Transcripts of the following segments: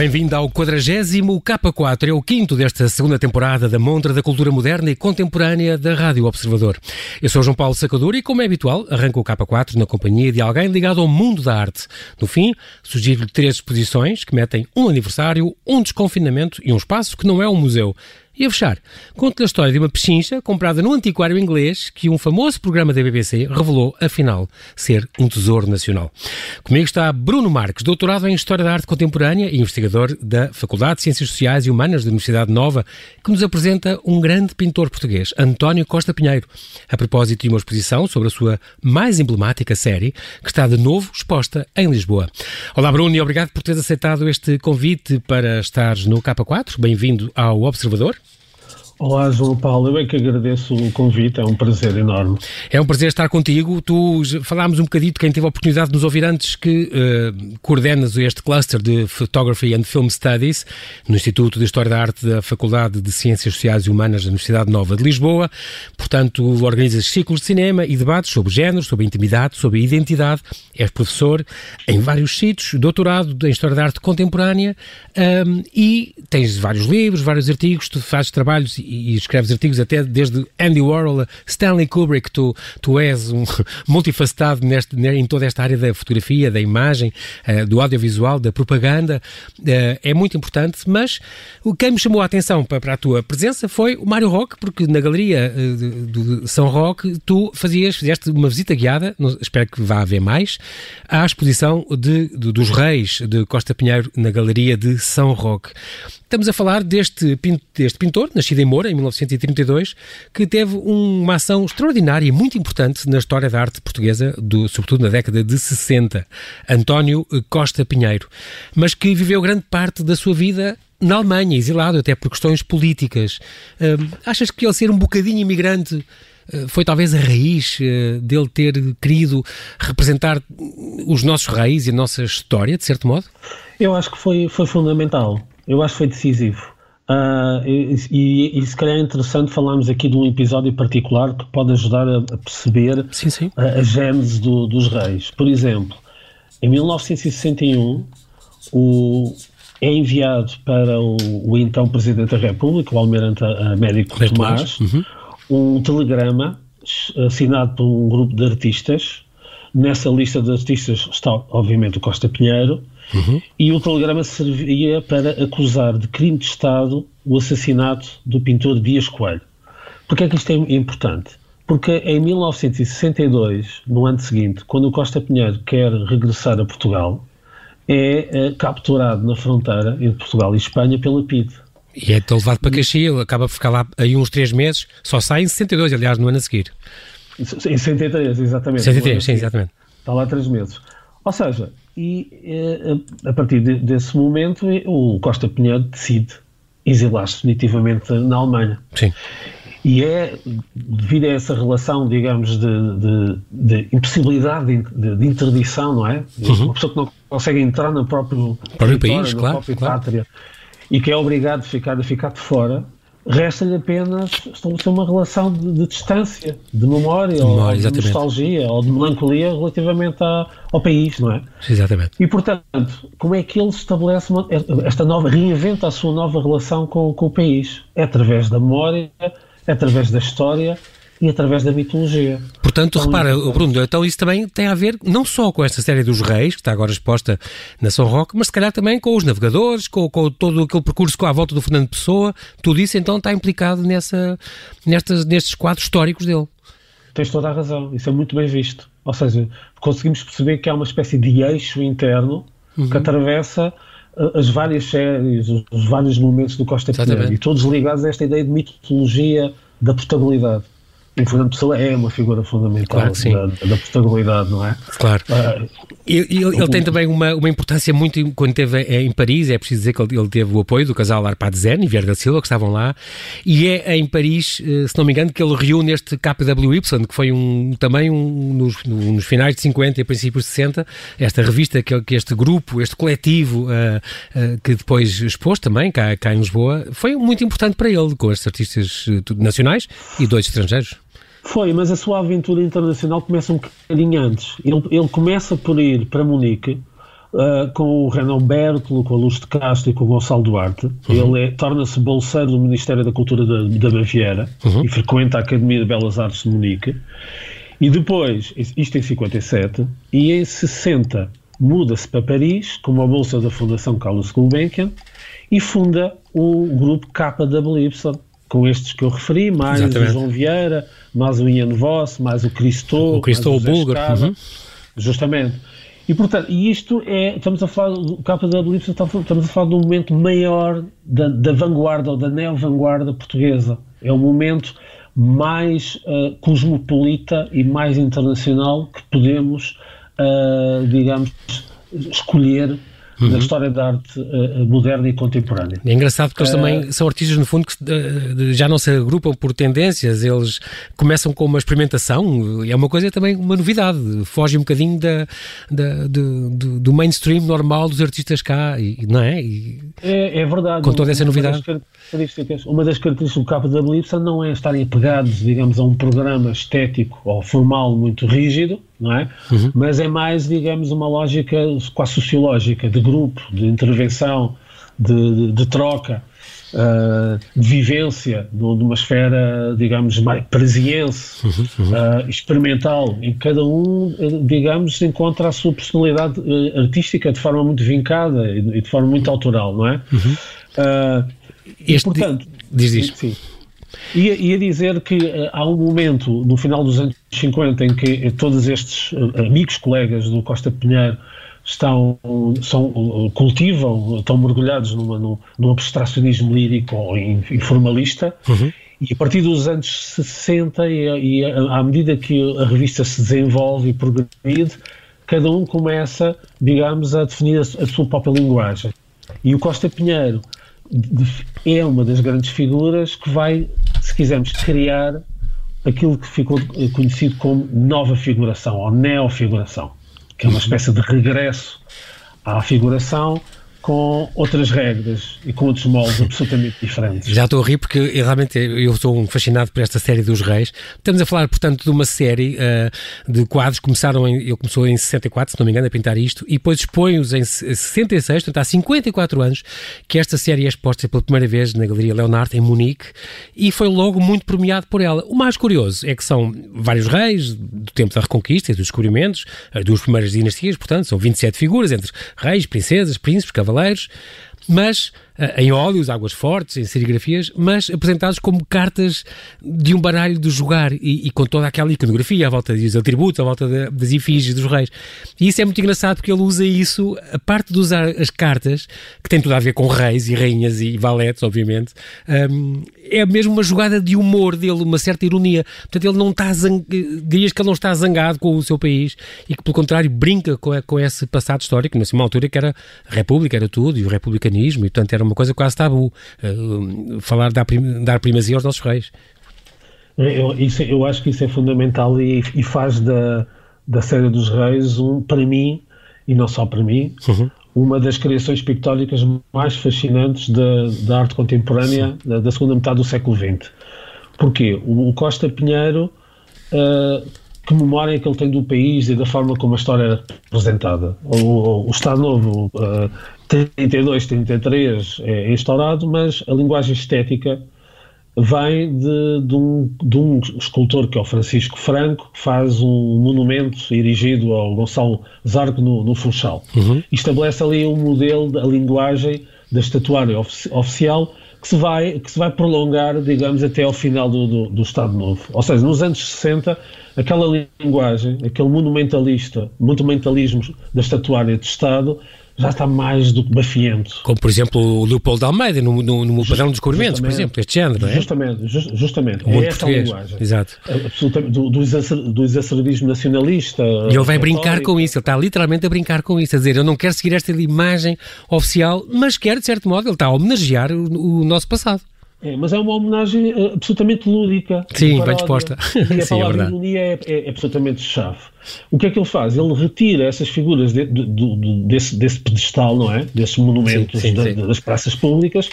Bem-vindo ao 40 K4, é o quinto desta segunda temporada da Montra da Cultura Moderna e Contemporânea da Rádio Observador. Eu sou João Paulo Sacadura e, como é habitual, arranco o K4 na companhia de alguém ligado ao mundo da arte. No fim, sugiro três exposições que metem um aniversário, um desconfinamento e um espaço que não é um museu. E a fechar, conto-lhe a história de uma pechincha comprada no antiquário inglês que um famoso programa da BBC revelou, afinal, ser um tesouro nacional. Comigo está Bruno Marques, doutorado em História da Arte Contemporânea e investigador da Faculdade de Ciências Sociais e Humanas da Universidade Nova, que nos apresenta um grande pintor português, António Costa Pinheiro, a propósito de uma exposição sobre a sua mais emblemática série, que está de novo exposta em Lisboa. Olá Bruno e obrigado por teres aceitado este convite para estares no K4. Bem-vindo ao Observador. Olá, João Paulo. Eu é que agradeço o convite, é um prazer enorme. É um prazer estar contigo. Tu falámos um bocadinho, quem teve a oportunidade de nos ouvir antes, que uh, coordenas este cluster de Photography and Film Studies no Instituto de História da Arte da Faculdade de Ciências Sociais e Humanas da Universidade Nova de Lisboa. Portanto, organizas ciclos de cinema e debates sobre género, sobre intimidade, sobre identidade. És professor em vários sítios, doutorado em História da Arte Contemporânea um, ehm, e tens vários livros, vários artigos, tu fazes trabalhos e, escreves artigos até desde Andy Warhol Stanley Kubrick, tu, tu és um multifacetado neste, em toda esta área da fotografia, da imagem, uh, do audiovisual, da propaganda, uh, é muito importante, mas o quem me chamou a atenção para, para a tua presença foi o Mário Roque, porque na galeria uh, de, São Roque tu fazias, fizeste uma visita guiada, espero que vá haver mais, à exposição de, de, dos reis de Costa Pinheiro na galeria de São Roque. Estamos a falar deste, deste pintor, nascido em Moura, em 1932, que teve uma ação extraordinária e muito importante na história da arte portuguesa, do, sobretudo na década de 60, António Costa Pinheiro, mas que viveu grande parte da sua vida na Alemanha, exilado até por questões políticas. Uh, achas que ele ser um bocadinho imigrante uh, foi talvez a raiz uh, dele ter querido representar os nossos raízes e a nossa história, de certo modo? Eu acho que foi, foi fundamental eu acho que foi decisivo. Uh, e, e, e, se calhar é interessante falarmos aqui de um episódio particular que pode ajudar a, a perceber sim, sim. A, a gênese do, dos reis. Por exemplo, em 1961, o, é enviado para o, o, então Presidente da República, o Almirante Américo Tomás, uhum. um telegrama assinado por um grupo de artistas. Nessa lista de artistas está, obviamente, o Costa Pinheiro, Uhum. E o telegrama servia para acusar de crime de Estado o assassinato do pintor Dias Coelho. Porquê é que isto é importante? Porque em 1962, no ano seguinte, quando o Costa Pinheiro quer regressar a Portugal, é, é capturado na fronteira entre Portugal e Espanha pela PIDE. E é levado para Caxias, ele acaba por ficar lá aí uns três meses, só sai em 62, aliás, no ano a seguir. Em 63, exatamente. 63, sim, exatamente. Está lá três meses. Ou seja, e eh, a partir de, desse momento o Costa Pinheiro decide exilar-se definitivamente na Alemanha. Sim. E é devido a essa relação, digamos, de, de, de impossibilidade de, de, interdição, não é? Uhum. Uma pessoa que não consegue entrar no próprio, próprio país, claro, própria claro. pátria e que é obrigado a ficar, a ficar de fora, resta-lhe apenas estabelecer uma relação de, de distância, de memória, memória, ou de nostalgia, ou de melancolia relativamente ao país, não é? Exatamente. E, portanto, como é que ele estabelece uma, esta nova, reinventa a sua nova relação com, com o país? É através da memória, é através da história e através da mitologia. Portanto, então, repara, Bruno, então isso também tem a ver não só com esta série dos reis, que está agora exposta na São Roque, mas se calhar também com os navegadores, com, com todo aquele percurso com a volta do Fernando Pessoa, tudo isso então está implicado nessa, nestas, nestes quadros históricos dele. Tens toda a razão, isso é muito bem visto. Ou seja, conseguimos perceber que há uma espécie de eixo interno uhum. que atravessa uh, as várias séries, os vários momentos do Costa Pinheiro, e todos ligados a esta ideia de mitologia da portabilidade. E Fernando Pessoa é uma figura fundamental claro da, da portabilidade, não é? Claro. Uh, ele, ele, ele, tem também uma, uma importância muito. Quando esteve em Paris, é preciso dizer que ele, ele teve o apoio do casal Arpad Zen e Vieira da Silva, que estavam lá, e é em Paris, eh, se não me engano, que ele reúne este KWY, que foi um, também um, nos, nos finais de 50 e princípios de 60, esta revista que, que este grupo, este coletivo, uh, uh, que depois expôs também cá, cá em Lisboa, foi muito importante para ele, com estes artistas nacionais e dois estrangeiros. Foi, mas a sua aventura internacional começa um bocadinho antes. Ele, ele começa por ir para Munique, Uh, com o Renan Bertolo, com a Luz de Castro e com o Gonçalo Duarte. Uhum. Ele é, torna-se bolseiro do Ministério da Cultura da, da Baviera uhum. e frequenta a Academia de Belas Artes de Munique. E depois, isto em 57, e em 60 muda-se para Paris, com uma bolsa da Fundação Carlos Gulbenkian, e funda o grupo KWY, com estes que eu referi, mais Exatamente. o João Vieira, mais o Ian Voss, mais o Cristo, o Cristo Bulgar, uhum. justamente. E, portanto, e isto é, estamos a falar do KW, estamos a falar de um momento maior da, da vanguarda ou da neo-vanguarda portuguesa. É o momento mais uh, cosmopolita e mais internacional que podemos, uh, digamos, escolher uhum. da história da arte uh, moderna e contemporânea. É engraçado porque eles também são artistas, no fundo, que uh, já não se agrupam por tendências, eles começam com uma experimentação, é uma coisa também uma novidade, foge um bocadinho da, da do, do, do, mainstream normal dos artistas cá, e, não é? E, é? É verdade. Com toda essa novidade. Uma das características do KWY não é estarem apegados, digamos, a um programa estético ou formal muito rígido, não é? Uhum. Mas é mais, digamos, uma lógica quase sociológica, de grupo, de intervenção, de, de, de troca, uh, de vivência, de, uma esfera, digamos, mais parisiense, uhum, uhum. Uh, experimental, em que cada um, digamos, encontra a sua personalidade uh, artística de forma muito vincada e de, forma muito autoral, não é? Uhum. Este, e, portanto, diz isto. Ia, ia dizer que uh, há um momento, no final dos anos 50, em que todos estes uh, amigos, colegas do Costa Pinheiro estão, são, cultivam, estão mergulhados numa, num, num abstracionismo lírico ou informalista, uhum. e a partir dos anos 60 e, e à medida que a revista se desenvolve e progride, cada um começa, digamos, a definir a, a sua própria linguagem. E o Costa Pinheiro é uma das grandes figuras que vai, se quisermos, criar aquilo que ficou conhecido como nova figuração ou neofiguração, que é uma espécie de regresso à figuração com outras regras e com outros moldes absolutamente diferentes. Já estou a rir porque realmente eu sou fascinado por esta série dos Reis. Estamos a falar, portanto, de uma série uh, de quadros que começaram em, eu começou em 64, se não me engano, a pintar isto, e depois expõe-os em 66, portanto há 54 anos que esta série é exposta pela primeira vez na Galeria Leonardo, em Munique, e foi logo muito premiado por ela. O mais curioso é que são vários reis do tempo da Reconquista e dos descobrimentos, as duas primeiras dinastias, portanto, são 27 figuras entre reis, princesas, príncipes, cavaleiros, cavaleiros, mas em óleos, águas fortes, em serigrafias, mas apresentados como cartas de um baralho de jogar e, e com toda aquela iconografia à volta dos atributos, à volta de, das efígies dos reis. E isso é muito engraçado porque ele usa isso, a parte de usar as cartas, que tem tudo a ver com reis e rainhas e valetes, obviamente, um, é mesmo uma jogada de humor dele, uma certa ironia. Portanto, ele não está zang... dirias que ele não está zangado com o seu país e que, pelo contrário, brinca com, com esse passado histórico, numa altura que era a República, era tudo, e o republicanismo, e portanto era uma coisa quase tabu, uh, falar, dar, prim, dar primazia aos nossos reis. Eu, isso, eu acho que isso é fundamental e, e, faz da, da série dos reis, um, para mim, e não só para mim, uhum. uma das criações pictóricas mais fascinantes da, da arte contemporânea da, da, segunda metade do século XX. Porquê? O, o Costa Pinheiro, uh, que memória que ele tem do país e da forma como a história era apresentada. O, o Estado Novo uh, 32, 33 é instaurado, mas a linguagem estética vem de, de, um, de um escultor que é o Francisco Franco, que faz um monumento erigido ao Gonçalo Zarco no, no Funchal. Uhum. Estabelece ali um modelo da linguagem da estatuária ofici oficial que se, vai, que se vai prolongar, digamos, até ao final do, do, do Estado Novo. Ou seja, nos anos 60, aquela linguagem, aquele monumentalista, monumentalismo da estatuária de Estado já está mais do que bafiento. Como, por exemplo, o Leopoldo Almeida, no, no, no Just, padrão dos descobrimentos, por exemplo, este género, não é? Justamente, just, justamente. O é essa português. linguagem. Exato. Absolutamente, do, do, exacerbismo nacionalista. E ele vai brincar com isso, ele está literalmente a brincar com isso, a dizer, eu não quero seguir esta imagem oficial, mas quero, de certo modo, ele está a homenagear o, o nosso passado. É, mas é uma homenagem uh, absolutamente lúdica. Sim, bem disposta. E a Sim, é palavra é ironia é, é, absolutamente chave. O que é que ele faz? Ele retira essas figuras de, de, de, desse, desse pedestal, não é? Desses monumentos sim, sim, sim. das praças públicas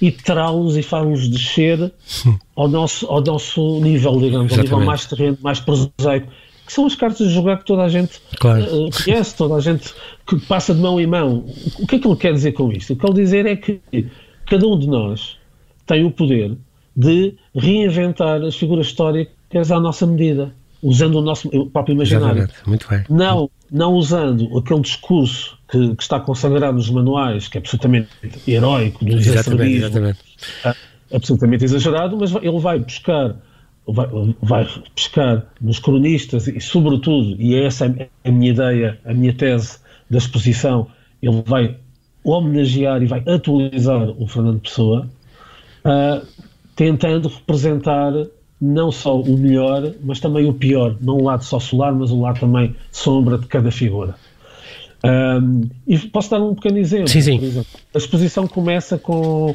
e trá-los e faz-los descer ao nosso, ao nosso nível, digamos, ao nível mais terreno, mais prosaico que são as cartas de jogar que toda a gente claro. uh, conhece, toda a gente que passa de mão em mão. O que é que ele quer dizer com isto? O que ele quer dizer é que cada um de nós tem o poder de reinventar as figuras históricas à nossa medida, usando o nosso o próprio imaginário. Exatamente. Muito bem. Não, não usando aquele discurso que, que, está consagrado nos manuais, que é absolutamente heróico, do exatamente, exatamente. absolutamente exagerado, mas ele vai buscar vai, vai pescar nos cronistas e, sobretudo, e é essa a minha ideia, a minha tese da exposição, ele vai homenagear e vai atualizar o Fernando Pessoa, uh, tentando representar não só o melhor, mas também o pior, não o lado só solar, mas o lado também sombra de cada figura. Um, e posso dar um pequeno exemplo. Sim, sim. Exemplo. A exposição começa com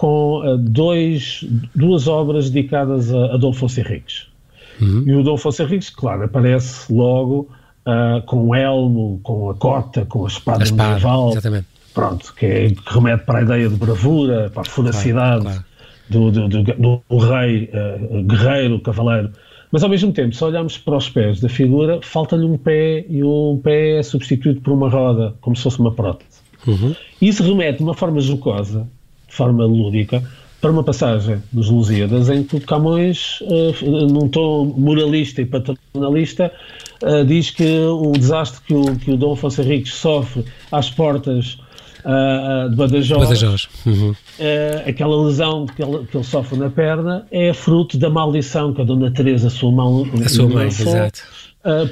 com uh, dois, duas obras dedicadas a Adolfo Henriques. Uhum. E o Adolfo Henriques, claro, aparece logo uh, com o elmo, com a cota, com a espada, a espada medieval. Exatamente. Pronto, que, é, que, remete para a ideia de bravura, para a furacidade claro, claro. Do, do, do, do, rei, uh, guerreiro, cavaleiro. Mas ao mesmo tempo, se olharmos para os pés da figura, falta-lhe um pé e o pé é substituído por uma roda, como se fosse uma prótese. Uhum. Isso remete de uma forma jocosa de forma lúdica, para uma passagem dos Lusíadas em que o Camões, uh, num tom moralista e paternalista, uh, diz que o desastre que o, que o Dom Afonso Henriques sofre às portas uh, de Badajoz, Badajoz. Uhum. aquela lesão que ele, que ele, sofre na perna, é fruto da maldição que a Dona Teresa, a sua mão, a sua mãe, exato.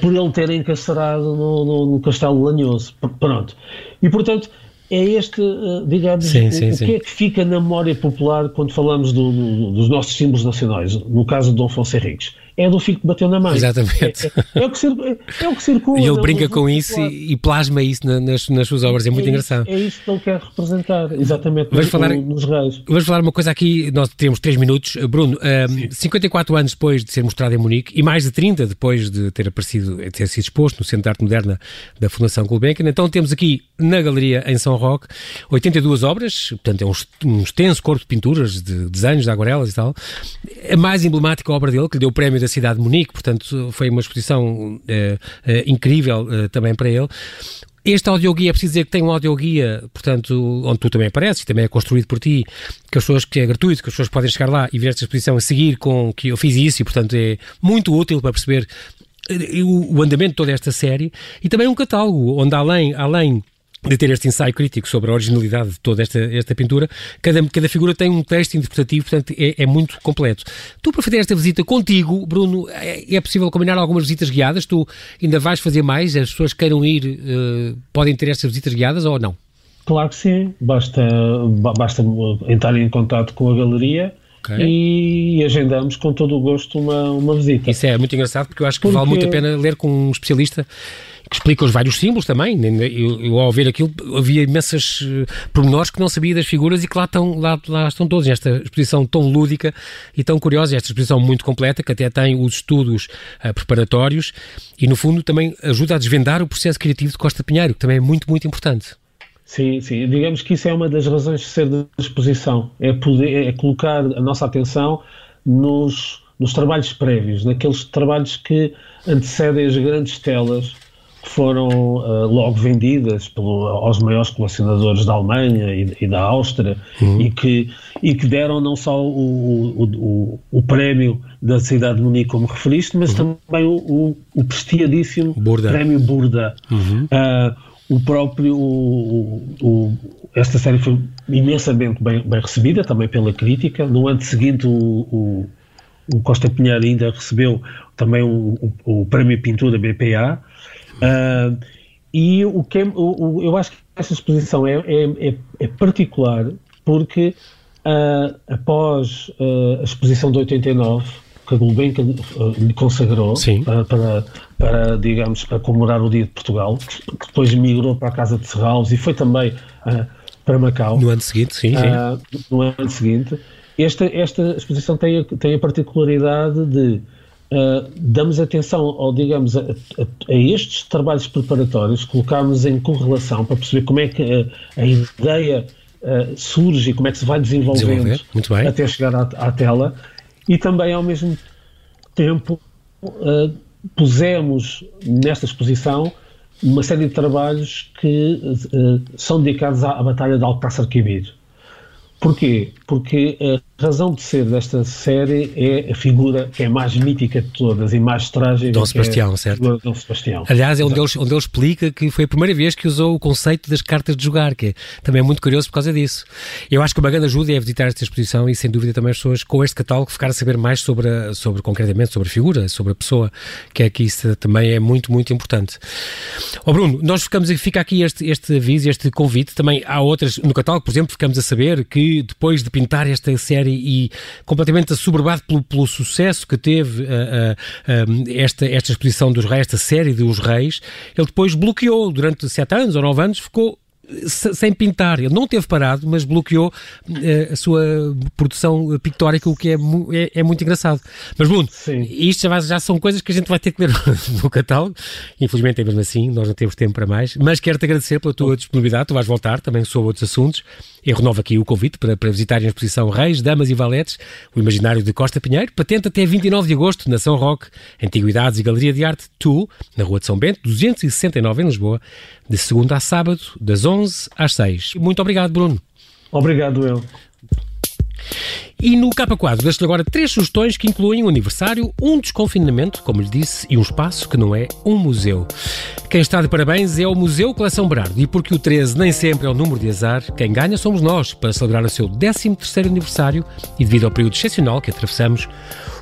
por ele ter encarcerado no, no, no Castelo Lanhoso. Pronto. E, portanto, é este, digamos, sim, sim, o, sim. que é que fica na memória popular quando falamos do, do, dos nossos símbolos nacionais, no caso de Dom Afonso Henriques? É do filho que bateu na mãe. Exatamente. É, é, é o, que circula, é o que circula. E ele brinca com isso e, e, plasma isso na, nas, nas suas obras, é muito é engraçado. Isso, é isso que ele quer representar, exatamente, vamos falar, nos reis. Vamos falar uma coisa aqui, nós temos 3 minutos. Bruno, um, ehm, 54 anos depois de ser mostrado em Munique e mais de 30 depois de ter aparecido, de ter sido exposto no Centro de Arte Moderna da Fundação Gulbenkian, então temos aqui na galeria em São Roque 82 obras, portanto é um, um extenso corpo de pinturas, de desenhos, de aguarelas e tal. A mais emblemática obra dele, que lhe deu o prémio da cidade de Munique, portanto foi uma exposição é, é, incrível é, também para ele. Este audioguia, é preciso dizer que tem um audioguia, portanto, onde tu também apareces, também é construído por ti, que as pessoas, que é gratuito, que as pessoas podem chegar lá e ver esta exposição a seguir com que eu fiz isso e, portanto, é muito útil para perceber o, o andamento de toda esta série e também um catálogo onde além, além de ter este ensaio crítico sobre a originalidade de toda esta, esta pintura, cada, cada figura tem um texto interpretativo, portanto é, é muito completo. Tu, para fazer esta visita contigo, Bruno, é, é, possível combinar algumas visitas guiadas? Tu ainda vais fazer mais? As pessoas que queiram ir uh, podem ter estas visitas guiadas ou não? Claro que sim, basta, basta entrar em contato com a galeria Okay. E agendamos com todo o gosto uma, uma visita. Isso é muito engraçado porque eu acho que porque... vale muito a pena ler com um especialista que explica os vários símbolos também. Eu, eu ao ver aquilo havia imensas uh, pormenores que não sabia das figuras e que lá estão, lá, lá estão todos. Esta exposição tão lúdica e tão curiosa, esta exposição muito completa, que até tem os estudos uh, preparatórios e, no fundo, também ajuda a desvendar o processo criativo de Costa Pinheiro, que também é muito, muito importante. Sim, sim. Digamos que isso é uma das razões de ser da exposição. É, poder, é colocar a nossa atenção nos, nos trabalhos prévios, naqueles trabalhos que antecedem as grandes telas foram uh, logo vendidas pelo, aos maiores colecionadores da Alemanha e, e da Áustria uhum. e, que, e que deram não só o, o, o, o prémio da cidade de Munique, como referiste, mas uhum. também o, o, prestigiadíssimo Burda. prémio Burda. Uhum. Uh, o próprio. O, o, esta série foi imensamente bem, bem, recebida também pela crítica. No ano seguinte, o, o Costa Pinheiro ainda recebeu também o, o, Prémio Pintura BPA. Uh, e o que é, o, eu acho que essa exposição é, é, é, é particular porque uh, após uh, a exposição de 89 que a Gulbenkian lhe consagrou para, para, para, digamos, para comemorar o Dia de Portugal, que depois migrou para a Casa de Serralves e foi também para Macau. No ano seguinte, sim, sim. No ano seguinte. Esta, esta exposição tem a, tem a particularidade de uh, damos atenção, ao, digamos, a, a, a, estes trabalhos preparatórios, colocamos em correlação para perceber como é que a, a ideia surge e como é que se vai desenvolvendo até chegar à, à tela e também ao mesmo tempo uh, pusemos nesta exposição uma série de trabalhos que uh, são dedicados à, à Batalha de Alcácer Quibir. Porquê? Porque a razão de ser desta série é a figura que é mais mítica de todas e mais trágica. Dom Sebastião, é certo? Dom Sebastião. Aliás, é onde ele, onde ele explica que foi a primeira vez que usou o conceito das cartas de jogar, que é também é muito curioso por causa disso. Eu acho que uma grande ajuda é visitar esta exposição e, sem dúvida, também as pessoas com este catálogo ficar a saber mais sobre, a, sobre concretamente, sobre a figura, sobre a pessoa, que é que isso também é muito, muito importante. Ó oh, Bruno, nós ficamos, fica aqui este, este aviso, este convite. Também há outras, no catálogo, por exemplo, ficamos a saber que depois de pintar esta série e completamente assoberbado pelo, pelo sucesso que teve uh, uh, esta, esta exposição dos reis, esta série dos reis, ele depois bloqueou durante sete anos ou nove anos, ficou sem pintar. Ele não teve parado, mas bloqueou uh, a sua produção pictórica, o que é, é, é muito engraçado. Mas, Bruno, Sim. isto já, já, são coisas que a gente vai ter que ler no catálogo. Infelizmente é mesmo assim, nós não temos tempo para mais. Mas quero-te agradecer pela tua disponibilidade. Tu vais voltar também sobre outros assuntos. Eu renovo aqui o convite para, para visitarem a exposição Reis, Damas e Valetes, o imaginário de Costa Pinheiro, patente até 29 de agosto na São Roque, Antiguidades e Galeria de Arte Tu, na Rua de São Bento, 269 em Lisboa, de segunda a sábado, das 11 às 6. Muito obrigado, Bruno. Obrigado, eu. E no capa quadro deixo-lhe agora três sugestões que incluem um aniversário, um desconfinamento, como lhe disse, e um espaço que não é um museu. Quem está de parabéns é o Museu Coleção Berardo, e porque o 13 nem sempre é o número de azar, quem ganha somos nós, para celebrar o seu 13º aniversário, e devido ao período excepcional que atravessamos,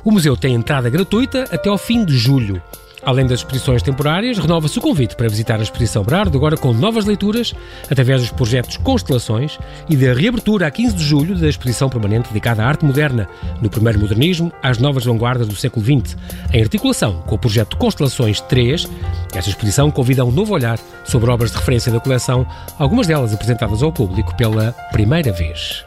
o museu tem entrada gratuita até ao fim de julho. Além das exposições temporárias, renova-se o convite para visitar a exposição Brardo, agora com novas leituras, através dos projetos Constelações e da reabertura a 15 de julho da exposição permanente dedicada à arte moderna, no primeiro modernismo às novas vanguardas do século XX, em articulação com o projeto Constelações 3. Esta exposição convida a um novo olhar sobre obras de referência da coleção, algumas delas apresentadas ao público pela primeira vez.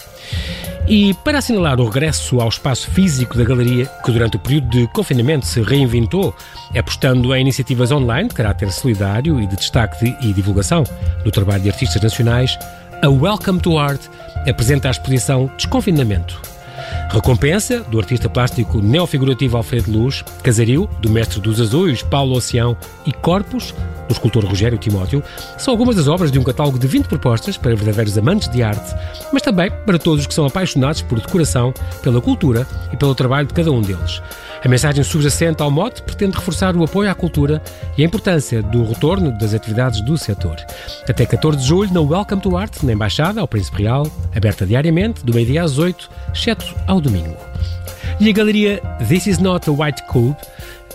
E para assinalar o regresso ao espaço físico da galeria, que durante o período de confinamento se reinventou, apostando em iniciativas online de caráter solidário e de destaque de, e divulgação. Do trabalho de artistas nacionais, a Welcome to Art apresenta a exposição Desconfinamento, Recompensa, do artista plástico neofigurativo Alfredo Luz, Casario, do mestre dos azuis Paulo Oceão e Corpus, do escultor Rogério Timóteo, são algumas das obras de um catálogo de 20 propostas para verdadeiros amantes de arte, mas também para todos os que são apaixonados por decoração, pela cultura e pelo trabalho de cada um deles. A mensagem subjacente ao mote pretende reforçar o apoio à cultura e a importância do retorno das atividades do setor. Até 14 de julho, na Welcome to Art, na Embaixada, ao Príncipe Real, aberta diariamente, do meio-dia às 8, exceto ao domingo. E a galeria This Is Not a White Cube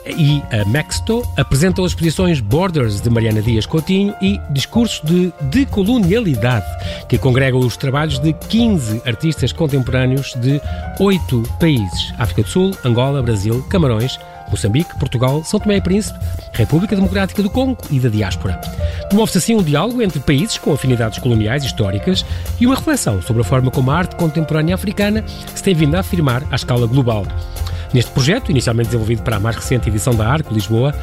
e a Maxto apresentam as exposições Borders de Mariana Dias Coutinho e Discursos de Decolonialidade, que congregam os trabalhos de 15 artistas contemporâneos de oito países: África do Sul, Angola, Brasil, Camarões, Moçambique, Portugal, São Tomé e Príncipe, República Democrática do Congo e da diáspora. Promove-se assim um diálogo entre países com afinidades coloniais históricas e uma reflexão sobre a forma como a arte contemporânea africana se tem vindo a afirmar à escala global. Neste projeto, inicialmente desenvolvido para a mais recente edição da Arco Lisboa,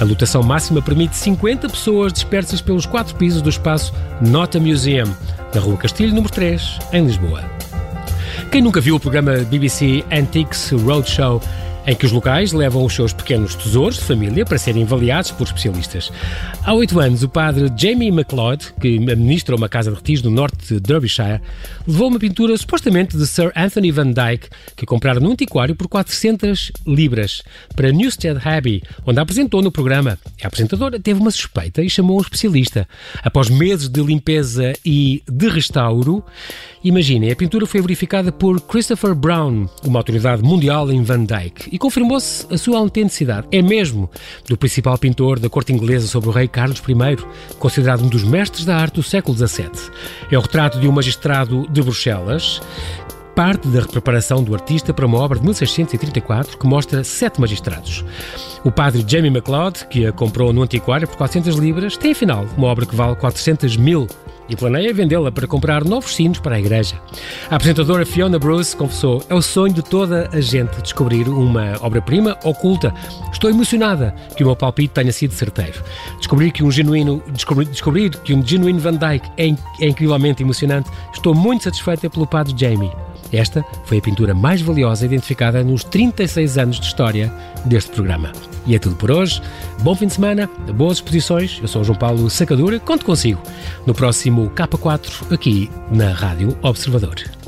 a lotação máxima permite 50 pessoas dispersas pelos quatro pisos do espaço Nota Museum, na Rua Castilho, número 3, em Lisboa. Quem nunca viu o programa BBC Antiques Roadshow em que os locais levam os seus pequenos tesouros de família para serem avaliados por especialistas. Há oito anos, o padre Jamie MacLeod, que administra uma casa de retiros no norte de Derbyshire, levou uma pintura supostamente de Sir Anthony Van Dyke, que compraram no antiquário por 400 libras, para Newstead Abbey, onde a apresentou no programa. A apresentadora teve uma suspeita e chamou um especialista. Após meses de limpeza e de restauro, imaginem, a pintura foi verificada por Christopher Brown, uma autoridade mundial em Van Dyke, confirmou-se a sua autenticidade. É mesmo do principal pintor da corte inglesa sobre o rei Carlos I, considerado um dos mestres da arte do século XVII. É o retrato de um magistrado de Bruxelas parte da preparação do artista para uma obra de 1634 que mostra sete magistrados. O padre Jamie MacLeod, que a comprou no antiquário por 400 libras, tem afinal uma obra que vale 400 mil e planeia vendê-la para comprar novos sinos para a igreja. A apresentadora Fiona Bruce confessou: É o sonho de toda a gente descobrir uma obra-prima oculta. Estou emocionada que o meu palpite tenha sido certeiro. Descobrir que um genuíno, descobrir, descobrir que um genuíno Van Dyke é, é incrivelmente emocionante. Estou muito satisfeita pelo padre Jamie. Esta foi a pintura mais valiosa identificada nos 36 anos de história deste programa. E é tudo por hoje. Bom fim de semana, boas exposições. Eu sou João Paulo Sacadura. Conto consigo no próximo K4 aqui na Rádio Observador.